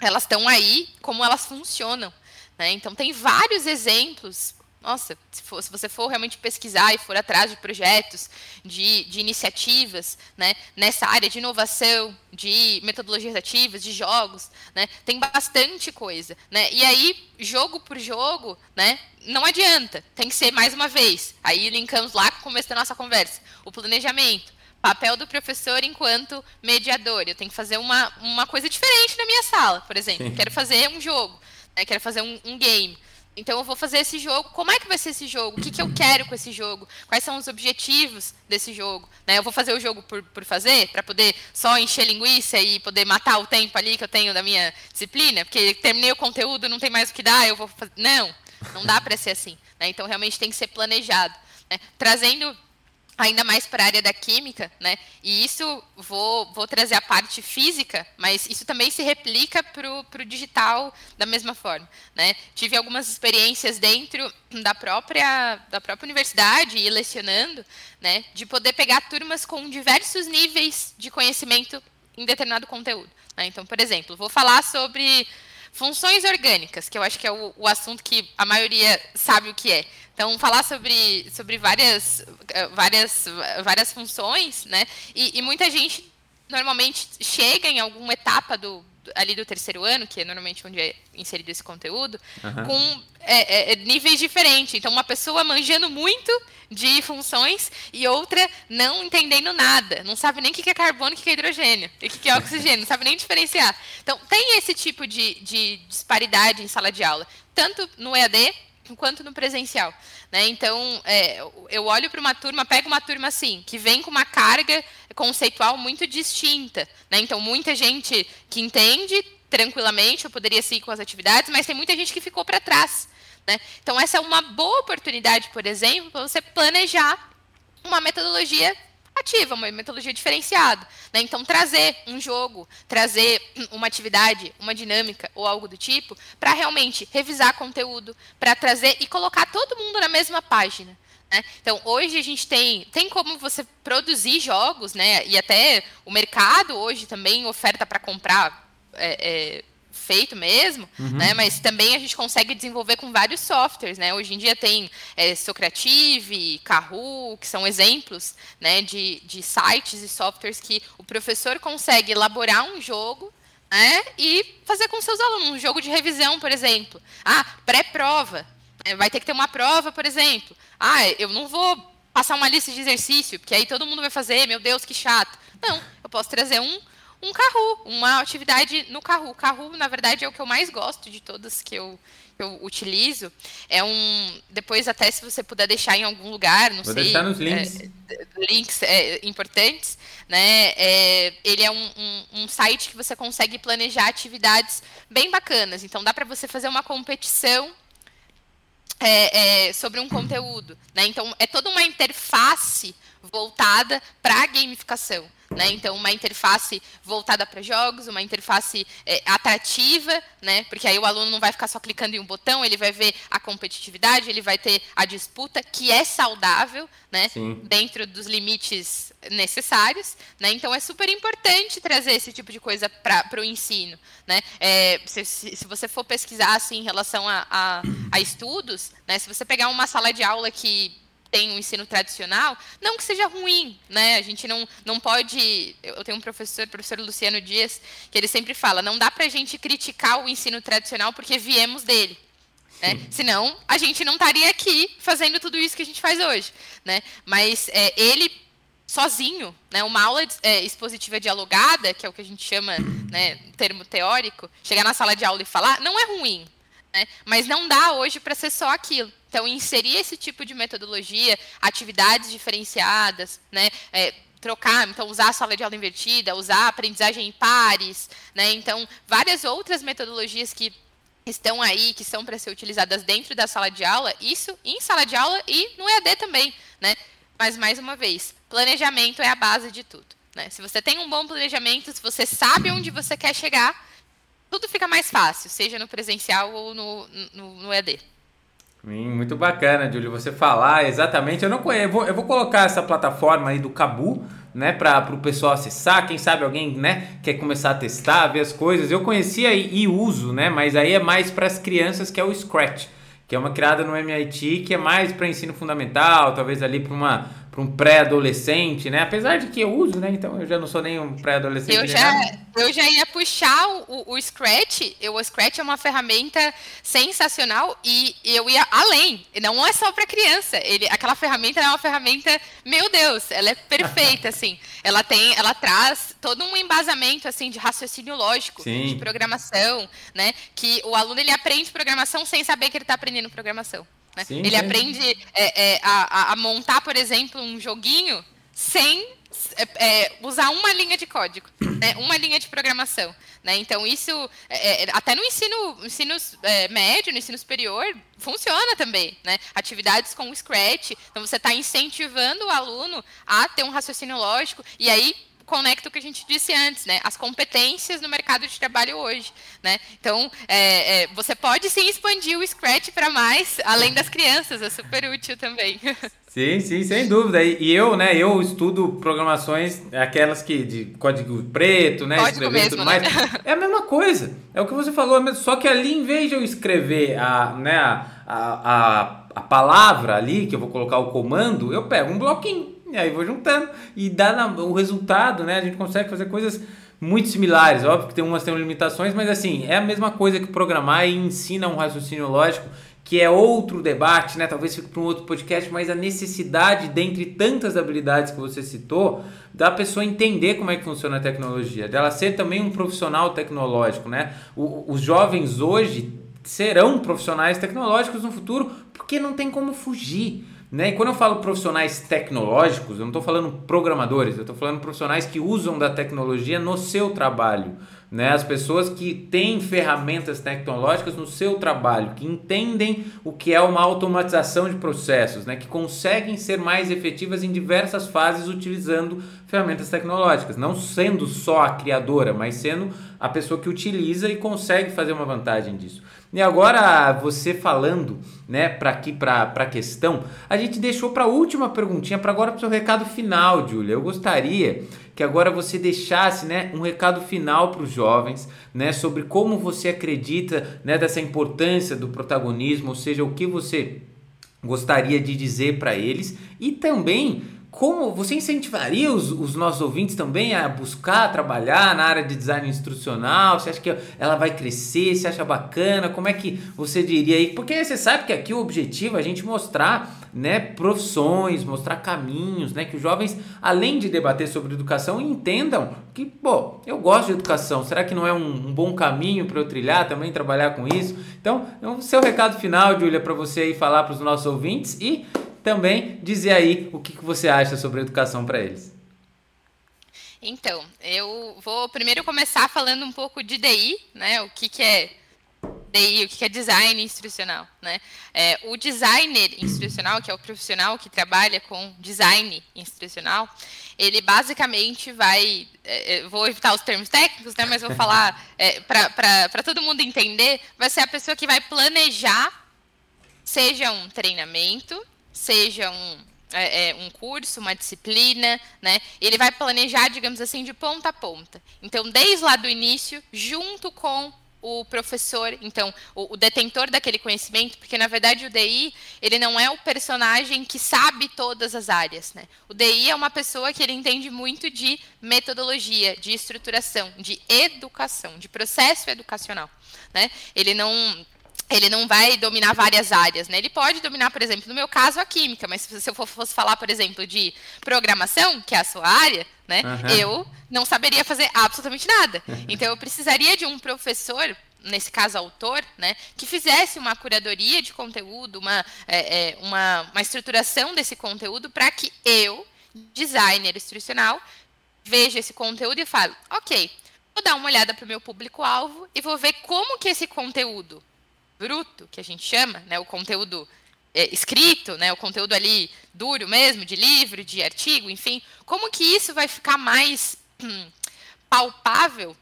elas estão aí, como elas funcionam. Né? Então, tem vários exemplos nossa, se, for, se, você for realmente pesquisar e for atrás de projetos, de, de, iniciativas, né, nessa área de inovação, de metodologias ativas, de jogos, né, tem bastante coisa, né, e aí, jogo por jogo, né, não adianta, tem que ser mais uma vez, aí linkamos lá com o começo da nossa conversa, o planejamento, papel do professor enquanto mediador, eu tenho que fazer uma, uma coisa diferente na minha sala, por exemplo, Sim. quero fazer um jogo, né, quero fazer um, um game, então eu vou fazer esse jogo. Como é que vai ser esse jogo? O que, que eu quero com esse jogo? Quais são os objetivos desse jogo? Né? Eu vou fazer o jogo por, por fazer, para poder só encher linguiça e poder matar o tempo ali que eu tenho da minha disciplina, porque terminei o conteúdo, não tem mais o que dar, eu vou fazer. Não, não dá para ser assim. Né? Então realmente tem que ser planejado. Né? Trazendo ainda mais para a área da química, né? E isso vou, vou trazer a parte física, mas isso também se replica para o digital da mesma forma, né? Tive algumas experiências dentro da própria da própria universidade e lecionando, né? De poder pegar turmas com diversos níveis de conhecimento em determinado conteúdo. Né? Então, por exemplo, vou falar sobre funções orgânicas, que eu acho que é o, o assunto que a maioria sabe o que é. Então, falar sobre, sobre várias, eh, várias, várias funções, né? E, e muita gente normalmente chega em alguma etapa do, ali do terceiro ano, que é normalmente onde é inserido esse conteúdo, uhum. com é, é, níveis diferentes. Então, uma pessoa manjando muito de funções e outra não entendendo nada. Não sabe nem o que é carbono, o que é hidrogênio, o que é oxigênio, não sabe nem diferenciar. Então, tem esse tipo de, de disparidade em sala de aula, tanto no EAD quanto no presencial. Né? Então, é, eu olho para uma turma, pego uma turma assim, que vem com uma carga conceitual muito distinta. Né? Então, muita gente que entende tranquilamente, eu poderia seguir com as atividades, mas tem muita gente que ficou para trás. Né? Então, essa é uma boa oportunidade, por exemplo, para você planejar uma metodologia ativa, uma metodologia diferenciada. Né? Então, trazer um jogo, trazer uma atividade, uma dinâmica ou algo do tipo, para realmente revisar conteúdo, para trazer e colocar todo mundo na mesma página. Né? Então, hoje a gente tem, tem como você produzir jogos, né? e até o mercado hoje também oferta para comprar. É, é, feito mesmo, uhum. né? Mas também a gente consegue desenvolver com vários softwares, né? Hoje em dia tem é, Socrative, Kahoot, que são exemplos, né? De, de sites e softwares que o professor consegue elaborar um jogo, né? E fazer com seus alunos um jogo de revisão, por exemplo. Ah, pré-prova. É, vai ter que ter uma prova, por exemplo. Ah, eu não vou passar uma lista de exercício, porque aí todo mundo vai fazer, meu Deus, que chato. Não, eu posso trazer um um carro, uma atividade no carro. O carro, na verdade, é o que eu mais gosto de todas que eu, eu utilizo. É um. Depois, até se você puder deixar em algum lugar, não Vou sei. deixar nos links. É, links é, importantes, né? É, ele é um, um, um, site que você consegue planejar atividades bem bacanas. Então, dá para você fazer uma competição. É, é, sobre um conteúdo, né? Então é toda uma interface voltada para a gamificação. Né? Então, uma interface voltada para jogos, uma interface é, atrativa, né? porque aí o aluno não vai ficar só clicando em um botão, ele vai ver a competitividade, ele vai ter a disputa, que é saudável, né? dentro dos limites necessários. Né? Então, é super importante trazer esse tipo de coisa para o ensino. Né? É, se, se, você for pesquisar assim, em relação a, a, a estudos, né? se você pegar uma sala de aula que tem um ensino tradicional, não que seja ruim, né? A gente não, não pode. Eu tenho um professor, o professor Luciano Dias, que ele sempre fala: não dá para a gente criticar o ensino tradicional porque viemos dele. Né? Senão, a gente não estaria aqui fazendo tudo isso que a gente faz hoje. Né? Mas é, ele sozinho, né, uma aula é, expositiva dialogada, que é o que a gente chama, né, termo teórico, chegar na sala de aula e falar, não é ruim, né, mas não dá hoje para ser só aquilo. Então, inserir esse tipo de metodologia, atividades diferenciadas, né? É, trocar, então usar a sala de aula invertida, usar a aprendizagem em pares, né? Então, várias outras metodologias que estão aí, que são para ser utilizadas dentro da sala de aula, isso em sala de aula e no EAD também, né? Mas mais uma vez, planejamento é a base de tudo, né? Se você tem um bom planejamento, se você sabe onde você quer chegar, tudo fica mais fácil, seja no presencial ou no, no, no EAD. Muito bacana, Júlio, você falar exatamente. Eu não conheço, eu vou, eu vou colocar essa plataforma aí do Cabu, né, para o pessoal acessar. Quem sabe alguém, né, quer começar a testar, ver as coisas. Eu conhecia e, e uso, né, mas aí é mais para as crianças que é o Scratch, que é uma criada no MIT que é mais para ensino fundamental, talvez ali para uma para um pré-adolescente, né? Apesar de que eu uso, né? Então eu já não sou nem um pré-adolescente. Eu já, eu já ia puxar o, o Scratch. Eu, o Scratch é uma ferramenta sensacional e eu ia além. Não é só para criança. Ele, aquela ferramenta é uma ferramenta, meu Deus, ela é perfeita, assim. Ela tem, ela traz todo um embasamento assim de raciocínio lógico, Sim. de programação, né? Que o aluno ele aprende programação sem saber que ele está aprendendo programação. Né? Sim, ele aprende é, é, a, a, montar, por exemplo, um joguinho sem é, é usar uma linha de código, né? uma linha de programação. Né? Então, isso, é, é, até no ensino, ensino médio, no ensino superior, funciona também. Né? Atividades com o Scratch, então você está incentivando o aluno a ter um raciocínio lógico, e aí conecta o que a gente disse antes, né? As competências no mercado de trabalho hoje, né? Então, é, é, você pode sim expandir o Scratch para mais, além das crianças, é super útil também. Sim, sim, sem dúvida. E eu, né, eu estudo programações, aquelas que de código preto, né, código escrever mesmo, tudo mais. Né? É a mesma coisa. É o que você falou, só que ali, em vez de eu escrever a, né, a, a, a palavra ali, que eu vou colocar o comando, eu pego um bloquinho e aí vou juntando e dá na, o resultado, né? A gente consegue fazer coisas muito similares. Óbvio que tem umas têm limitações, mas assim, é a mesma coisa que programar e ensina um raciocínio lógico, que é outro debate, né? Talvez fique para um outro podcast, mas a necessidade, dentre tantas habilidades que você citou, da pessoa entender como é que funciona a tecnologia, dela ser também um profissional tecnológico, né? O, os jovens hoje serão profissionais tecnológicos no futuro porque não tem como fugir. Né? E quando eu falo profissionais tecnológicos, eu não estou falando programadores, eu estou falando profissionais que usam da tecnologia no seu trabalho. Né? As pessoas que têm ferramentas tecnológicas no seu trabalho, que entendem o que é uma automatização de processos, né? Que conseguem ser mais efetivas em diversas fases utilizando ferramentas tecnológicas, não sendo só a criadora, mas sendo a pessoa que utiliza e consegue fazer uma vantagem disso. E agora você falando, né, para aqui para a questão, a gente deixou para a última perguntinha, para agora para o seu recado final, Júlia. Eu gostaria que agora você deixasse, né, um recado final para os jovens, né, sobre como você acredita, né, dessa importância do protagonismo, ou seja, o que você gostaria de dizer para eles. E também como você incentivaria os, os, nossos ouvintes também a buscar trabalhar na área de design instrucional? Você acha que ela vai crescer? Você acha bacana? Como é que você diria aí? Porque você sabe que aqui o objetivo é a gente mostrar né, profissões, mostrar caminhos, né, que os jovens, além de debater sobre educação, entendam que, pô, eu gosto de educação, será que não é um, um bom caminho para eu trilhar também, trabalhar com isso? Então, é o seu recado final, Júlia, para você aí falar para os nossos ouvintes e também dizer aí o que, que você acha sobre educação para eles. Então, eu vou primeiro começar falando um pouco de DI, né? O que, que é DI, o que é design instrucional, né? É, o designer instrucional, que é o profissional que trabalha com design instrucional, ele basicamente vai, é, é vou evitar os termos técnicos, né? Mas vou falar é, para todo mundo entender, vai ser a pessoa que vai planejar, seja um treinamento, seja um, é, é, um curso, uma disciplina, né? Ele vai planejar, digamos assim, de ponta a ponta. Então, desde lá do início, junto com o professor, então, o, o, detentor daquele conhecimento, porque na verdade o DI, ele não é o personagem que sabe todas as áreas, né? O DI é uma pessoa que ele entende muito de metodologia, de estruturação, de educação, de processo educacional, né? Ele não ele não vai dominar várias áreas, né? Ele pode dominar, por exemplo, no meu caso, a química, mas se eu fosse falar, por exemplo, de programação, que é a sua área, né? Uhum. Eu não saberia fazer absolutamente nada. Então, eu precisaria de um professor, nesse caso, autor, né? Que fizesse uma curadoria de conteúdo, uma, é, é, uma, uma estruturação desse conteúdo para que eu, designer instrucional, veja esse conteúdo e fale, ok, vou dar uma olhada para o meu público-alvo e vou ver como que esse conteúdo bruto, que a gente chama, né, o conteúdo é, escrito, né, o conteúdo ali duro mesmo, de livro, de artigo, enfim, como que isso vai ficar mais hum, palpável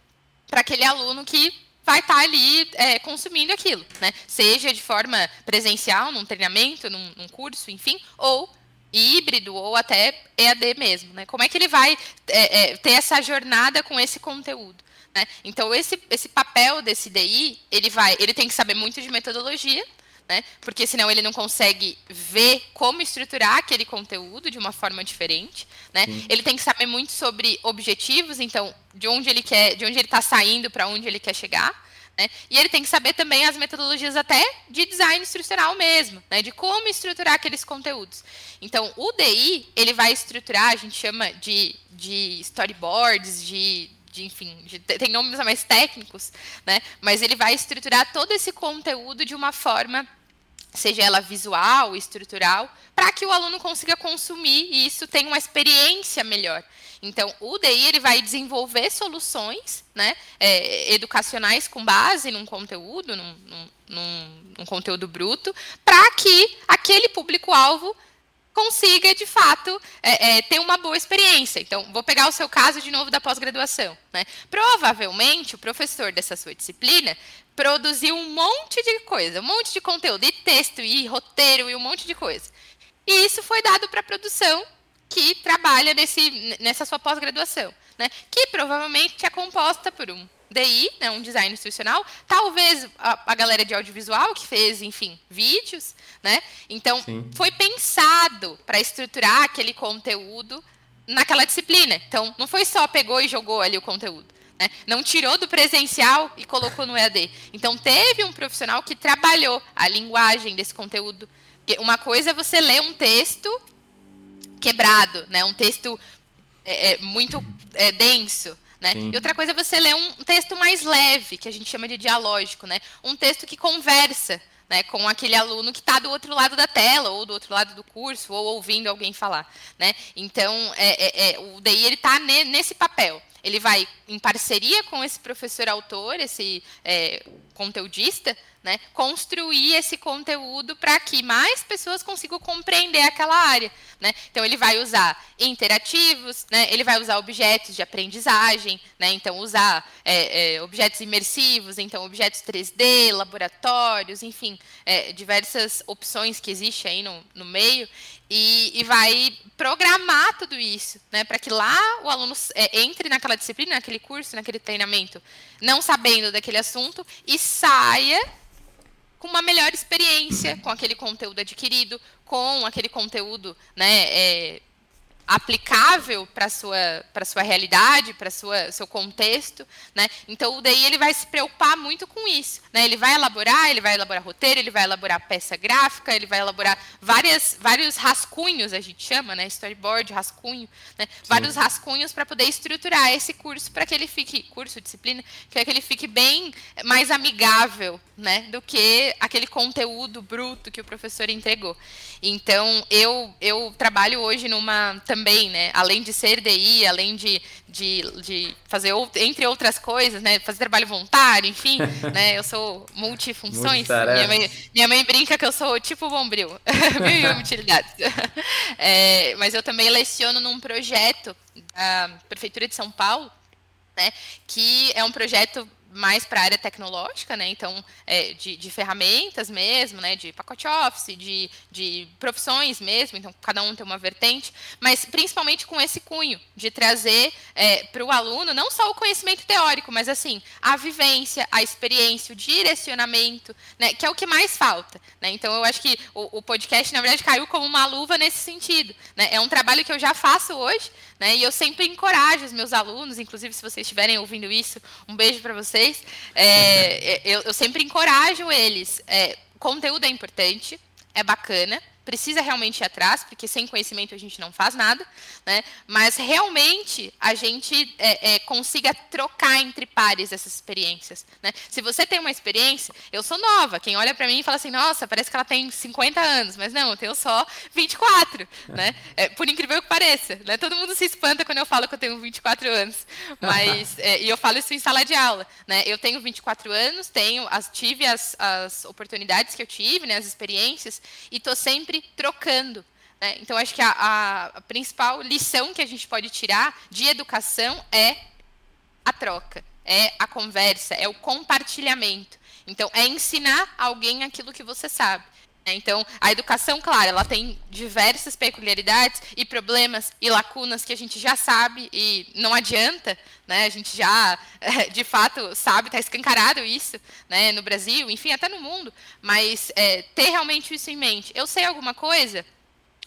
para aquele aluno que vai estar tá ali é, consumindo aquilo, né? Seja de forma presencial, num treinamento, num, num, curso, enfim, ou híbrido, ou até EAD mesmo, né? Como é que ele vai é, é, ter essa jornada com esse conteúdo? Né? Então, esse, esse papel desse DI, ele vai, ele tem que saber muito de metodologia, né? porque senão ele não consegue ver como estruturar aquele conteúdo de uma forma diferente. Né? Ele tem que saber muito sobre objetivos, então, de onde ele quer, de onde ele está saindo para onde ele quer chegar. Né? E ele tem que saber também as metodologias até de design instrucional mesmo, né? de como estruturar aqueles conteúdos. Então, o DI, ele vai estruturar, a gente chama de, de storyboards, de de enfim, de, tem nomes mais técnicos, né? Mas ele vai estruturar todo esse conteúdo de uma forma, seja ela visual, estrutural, para que o aluno consiga consumir e isso tenha uma experiência melhor. Então, o DI ele vai desenvolver soluções né, é, educacionais com base num conteúdo, num, num, num conteúdo bruto, para que aquele público-alvo consiga, de fato, é, é, ter uma boa experiência. Então, vou pegar o seu caso de novo da pós-graduação. Né? Provavelmente, o professor dessa sua disciplina produziu um monte de coisa, um monte de conteúdo, e texto, e roteiro, e um monte de coisa. E isso foi dado para a produção que trabalha nesse, nessa sua pós-graduação, né? que provavelmente é composta por um DI, né, um design institucional, talvez a, a, galera de audiovisual que fez, enfim, vídeos, né? Então, Sim. foi pensado para estruturar aquele conteúdo naquela disciplina. Então, não foi só pegou e jogou ali o conteúdo. Né? Não tirou do presencial e colocou no EAD. Então, teve um profissional que trabalhou a linguagem desse conteúdo. Uma coisa é você ler um texto quebrado, né? um texto é, é, muito é, denso. Né? E outra coisa é você ler um texto mais leve, que a gente chama de dialógico, né? Um texto que conversa né, com aquele aluno que está do outro lado da tela, ou do outro lado do curso, ou ouvindo alguém falar. Né? Então, é, é, é, o DI está nesse papel. ele vai, em parceria com esse professor autor, esse é, conteudista, né, construir esse conteúdo para que mais pessoas consigam compreender aquela área. Né? Então, ele vai usar interativos, né, ele vai usar objetos de aprendizagem, né, então, usar é, é, objetos imersivos, então, objetos 3D, laboratórios, enfim, é, diversas opções que existem aí no, no meio, e, e, vai programar tudo isso, né, para que lá o aluno é, entre naquela disciplina, naquele curso, naquele treinamento, não sabendo daquele assunto e saia com uma melhor experiência com aquele conteúdo adquirido, com aquele conteúdo né, é, aplicável para sua para sua realidade, para sua seu contexto, né? Então o DI ele vai se preocupar muito com isso, né? Ele vai elaborar, ele vai elaborar roteiro, ele vai elaborar peça gráfica, ele vai elaborar várias vários rascunhos a gente chama, né? Storyboard, rascunho, né? Vários rascunhos para poder estruturar esse curso para que ele fique curso disciplina, para que ele fique bem mais amigável, né? Do que aquele conteúdo bruto que o professor entregou. Então eu eu trabalho hoje numa também, né? Além de ser DI, além de, de, de fazer, entre outras coisas, né? Fazer trabalho voluntário, enfim, né? Eu sou multifunções. Minha mãe, minha mãe brinca que eu sou tipo bombril, mil e utilidades. É, mas eu também leciono num projeto da Prefeitura de São Paulo, né? Que é um projeto mais para a área tecnológica, né? Então, é, de, de, ferramentas mesmo, né? De pacote office, de, de profissões mesmo. Então, cada um tem uma vertente, mas principalmente com esse cunho de trazer é, para o aluno não só o conhecimento teórico, mas assim a vivência, a experiência, o direcionamento, né? Que é o que mais falta, né? Então, eu acho que o, o podcast na verdade caiu como uma luva nesse sentido, né? É um trabalho que eu já faço hoje, né? E eu sempre encorajo os meus alunos, inclusive se vocês estiverem ouvindo isso, um beijo para vocês. É, eu, eu, sempre encorajo eles. É, conteúdo é importante, é bacana, precisa realmente ir atrás, porque sem conhecimento a gente não faz nada, né? mas realmente a gente é, é, consiga trocar entre pares essas experiências. Né? Se você tem uma experiência, eu sou nova, quem olha para mim e fala assim, nossa, parece que ela tem 50 anos, mas não, eu tenho só 24, né? É, por incrível que pareça. Né? Todo mundo se espanta quando eu falo que eu tenho 24 anos, mas, é, e eu falo isso em sala de aula. Né? Eu tenho 24 anos, tenho, as, tive as, as oportunidades que eu tive, né, as experiências, e estou sempre sempre trocando. Né? Então, acho que a, a principal lição que a gente pode tirar de educação é a troca, é a conversa, é o compartilhamento. Então, é ensinar alguém aquilo que você sabe. Né? Então, a educação, claro, ela tem diversas peculiaridades e problemas e lacunas que a gente já sabe e não adianta, né? A gente já, de fato, sabe, está escancarado isso, né? No Brasil, enfim, até no mundo. Mas é, ter realmente isso em mente. Eu sei alguma coisa,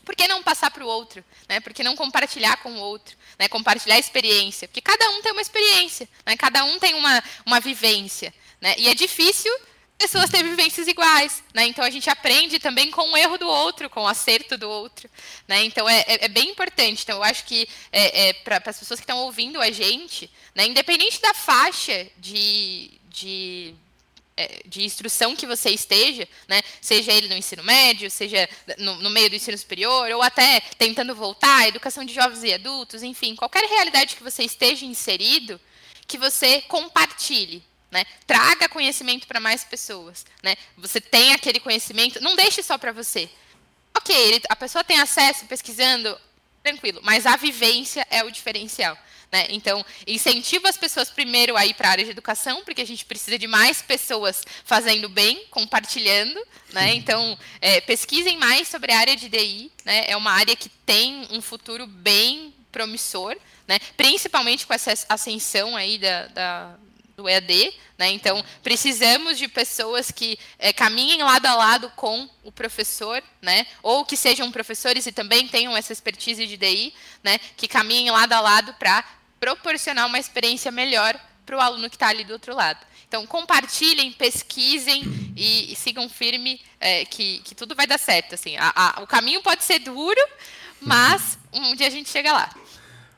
por que não passar para o outro? Né? Por que não compartilhar com o outro? Né? Compartilhar a experiência. Porque cada um tem uma experiência, né? cada um tem uma, uma vivência. Né? E é difícil pessoas têm vivências iguais, né? Então a gente aprende também com o erro do outro, com o acerto do outro, né? Então é, é, é bem importante. Então eu acho que é, é para as pessoas que estão ouvindo a gente, né? Independente da faixa de, de é, de instrução que você esteja, né? seja ele no ensino médio, seja no, no, meio do ensino superior, ou até tentando voltar à educação de jovens e adultos, enfim, qualquer realidade que você esteja inserido, que você compartilhe, né? Traga conhecimento para mais pessoas. Né? Você tem aquele conhecimento, não deixe só para você. Ok, ele, a pessoa tem acesso pesquisando, tranquilo, mas a vivência é o diferencial. Né? Então, incentiva as pessoas primeiro a ir para a área de educação, porque a gente precisa de mais pessoas fazendo bem, compartilhando. Né? Então, é, pesquisem mais sobre a área de DI. Né? É uma área que tem um futuro bem promissor, né? principalmente com essa ascensão aí da, da do EAD, né? Então precisamos de pessoas que é, caminhem lado a lado com o professor, né? Ou que sejam professores e também tenham essa expertise de DI, né? Que caminhem lado a lado para proporcionar uma experiência melhor para o aluno que está ali do outro lado. Então compartilhem, pesquisem e, e sigam firme é, que, que tudo vai dar certo. Assim, a, a, o caminho pode ser duro, mas um dia a gente chega lá.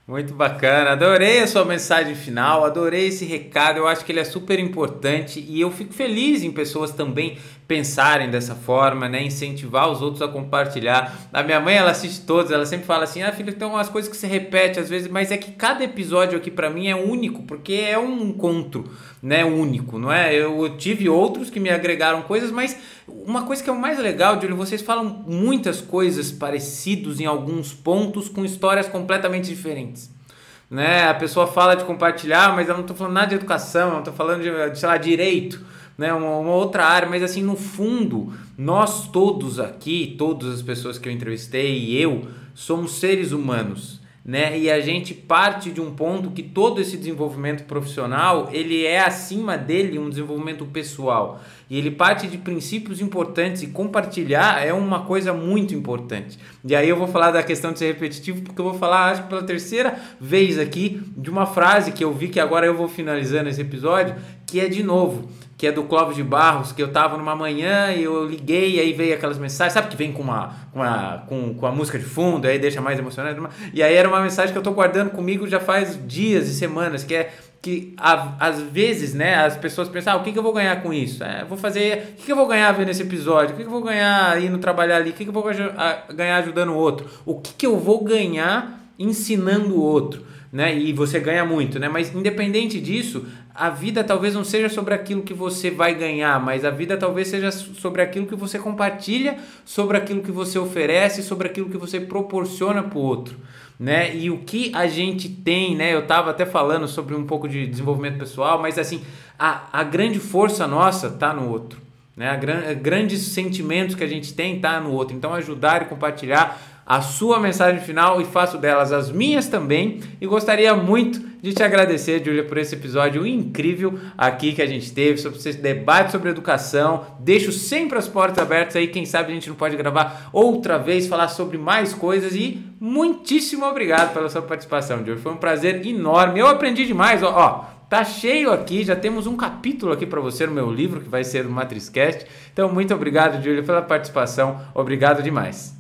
Muito bacana, adorei a sua mensagem final, adorei esse recado, eu acho que ele é super importante e eu fico feliz em pessoas também pensarem dessa forma, né? Incentivar os outros a compartilhar. A minha mãe, ela assiste todos, ela sempre fala assim: "Ah, filho, tem umas coisas que se repete às vezes, mas é que cada episódio aqui para mim é único, porque é um encontro, né, único, não é? Eu tive outros que me agregaram coisas, mas uma coisa que é o mais legal, Júlio, vocês falam muitas coisas parecidos em alguns pontos com histórias completamente diferentes. Né? A pessoa fala de compartilhar, mas eu não estou falando nada de educação, eu não estou falando de, sei lá, direito né, uma, uma, outra área, mas assim, no fundo, nós todos aqui, todas as pessoas que eu entrevistei e eu, somos seres humanos, né? E a gente parte de um ponto que todo esse desenvolvimento profissional, ele é acima dele um desenvolvimento pessoal. E ele parte de princípios importantes e compartilhar é uma coisa muito importante. E aí eu vou falar da questão de ser repetitivo, porque eu vou falar, acho que pela terceira vez aqui, de uma frase que eu vi que agora eu vou finalizando esse episódio, que é de novo que é do Clóvis de Barros, que eu tava numa manhã e eu liguei e aí veio aquelas mensagens, sabe que vem com uma, com uma com, com a música de fundo, aí deixa mais emocionante. E aí era uma mensagem que eu tô guardando comigo já faz dias e semanas, que é que às vezes, né, as pessoas pensam, ah, o que, que eu vou ganhar com isso? É, vou fazer, o que, que eu vou ganhar vendo esse episódio? O que, que eu vou ganhar indo trabalhar ali? O que, que eu vou ganhar ajudando o outro? O que, que eu vou ganhar ensinando o outro? Né? E você ganha muito, né? Mas independente disso, a vida talvez não seja sobre aquilo que você vai ganhar, mas a vida talvez seja sobre aquilo que você compartilha, sobre aquilo que você oferece, sobre aquilo que você proporciona para o outro. Né? E o que a gente tem, né? Eu estava até falando sobre um pouco de desenvolvimento pessoal, mas assim, a, a grande força nossa está no outro. Né? A gran, grandes sentimentos que a gente tem tá no outro. Então ajudar e compartilhar a sua mensagem final e faço delas as minhas também. E gostaria muito de te agradecer, Júlia, por esse episódio incrível aqui que a gente teve sobre esse debate sobre educação. Deixo sempre as portas abertas aí, quem sabe a gente não pode gravar outra vez, falar sobre mais coisas e muitíssimo obrigado pela sua participação, Júlia. Foi um prazer enorme. Eu aprendi demais, ó, ó Tá cheio aqui, já temos um capítulo aqui para você no meu livro, que vai ser o Matrizcast. Então, muito obrigado, Júlia, pela participação. Obrigado demais.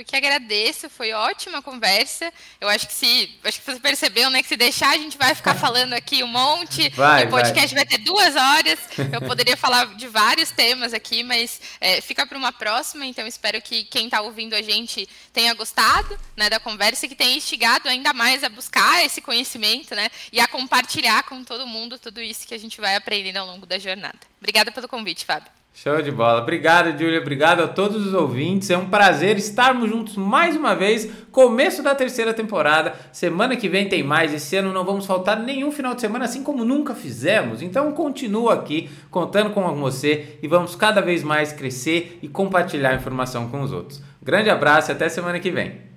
Eu que agradeço, foi ótima conversa. Eu acho que se, acho que você percebeu, né, que se deixar a gente vai ficar falando aqui um monte. Vai, o podcast vai. vai. ter duas horas. Eu poderia falar de vários temas aqui, mas é, fica para uma próxima. Então espero que quem está ouvindo a gente tenha gostado, né, da conversa e que tenha instigado ainda mais a buscar esse conhecimento, né, e a compartilhar com todo mundo tudo isso que a gente vai aprendendo ao longo da jornada. Obrigada pelo convite, Fábio. Show de bola. Obrigado, Júlia. Obrigado a todos os ouvintes. É um prazer estarmos juntos mais uma vez. Começo da terceira temporada. Semana que vem tem mais. Esse ano não vamos faltar nenhum final de semana, assim como nunca fizemos. Então continua aqui contando com você e vamos cada vez mais crescer e compartilhar informação com os outros. Grande abraço e até semana que vem.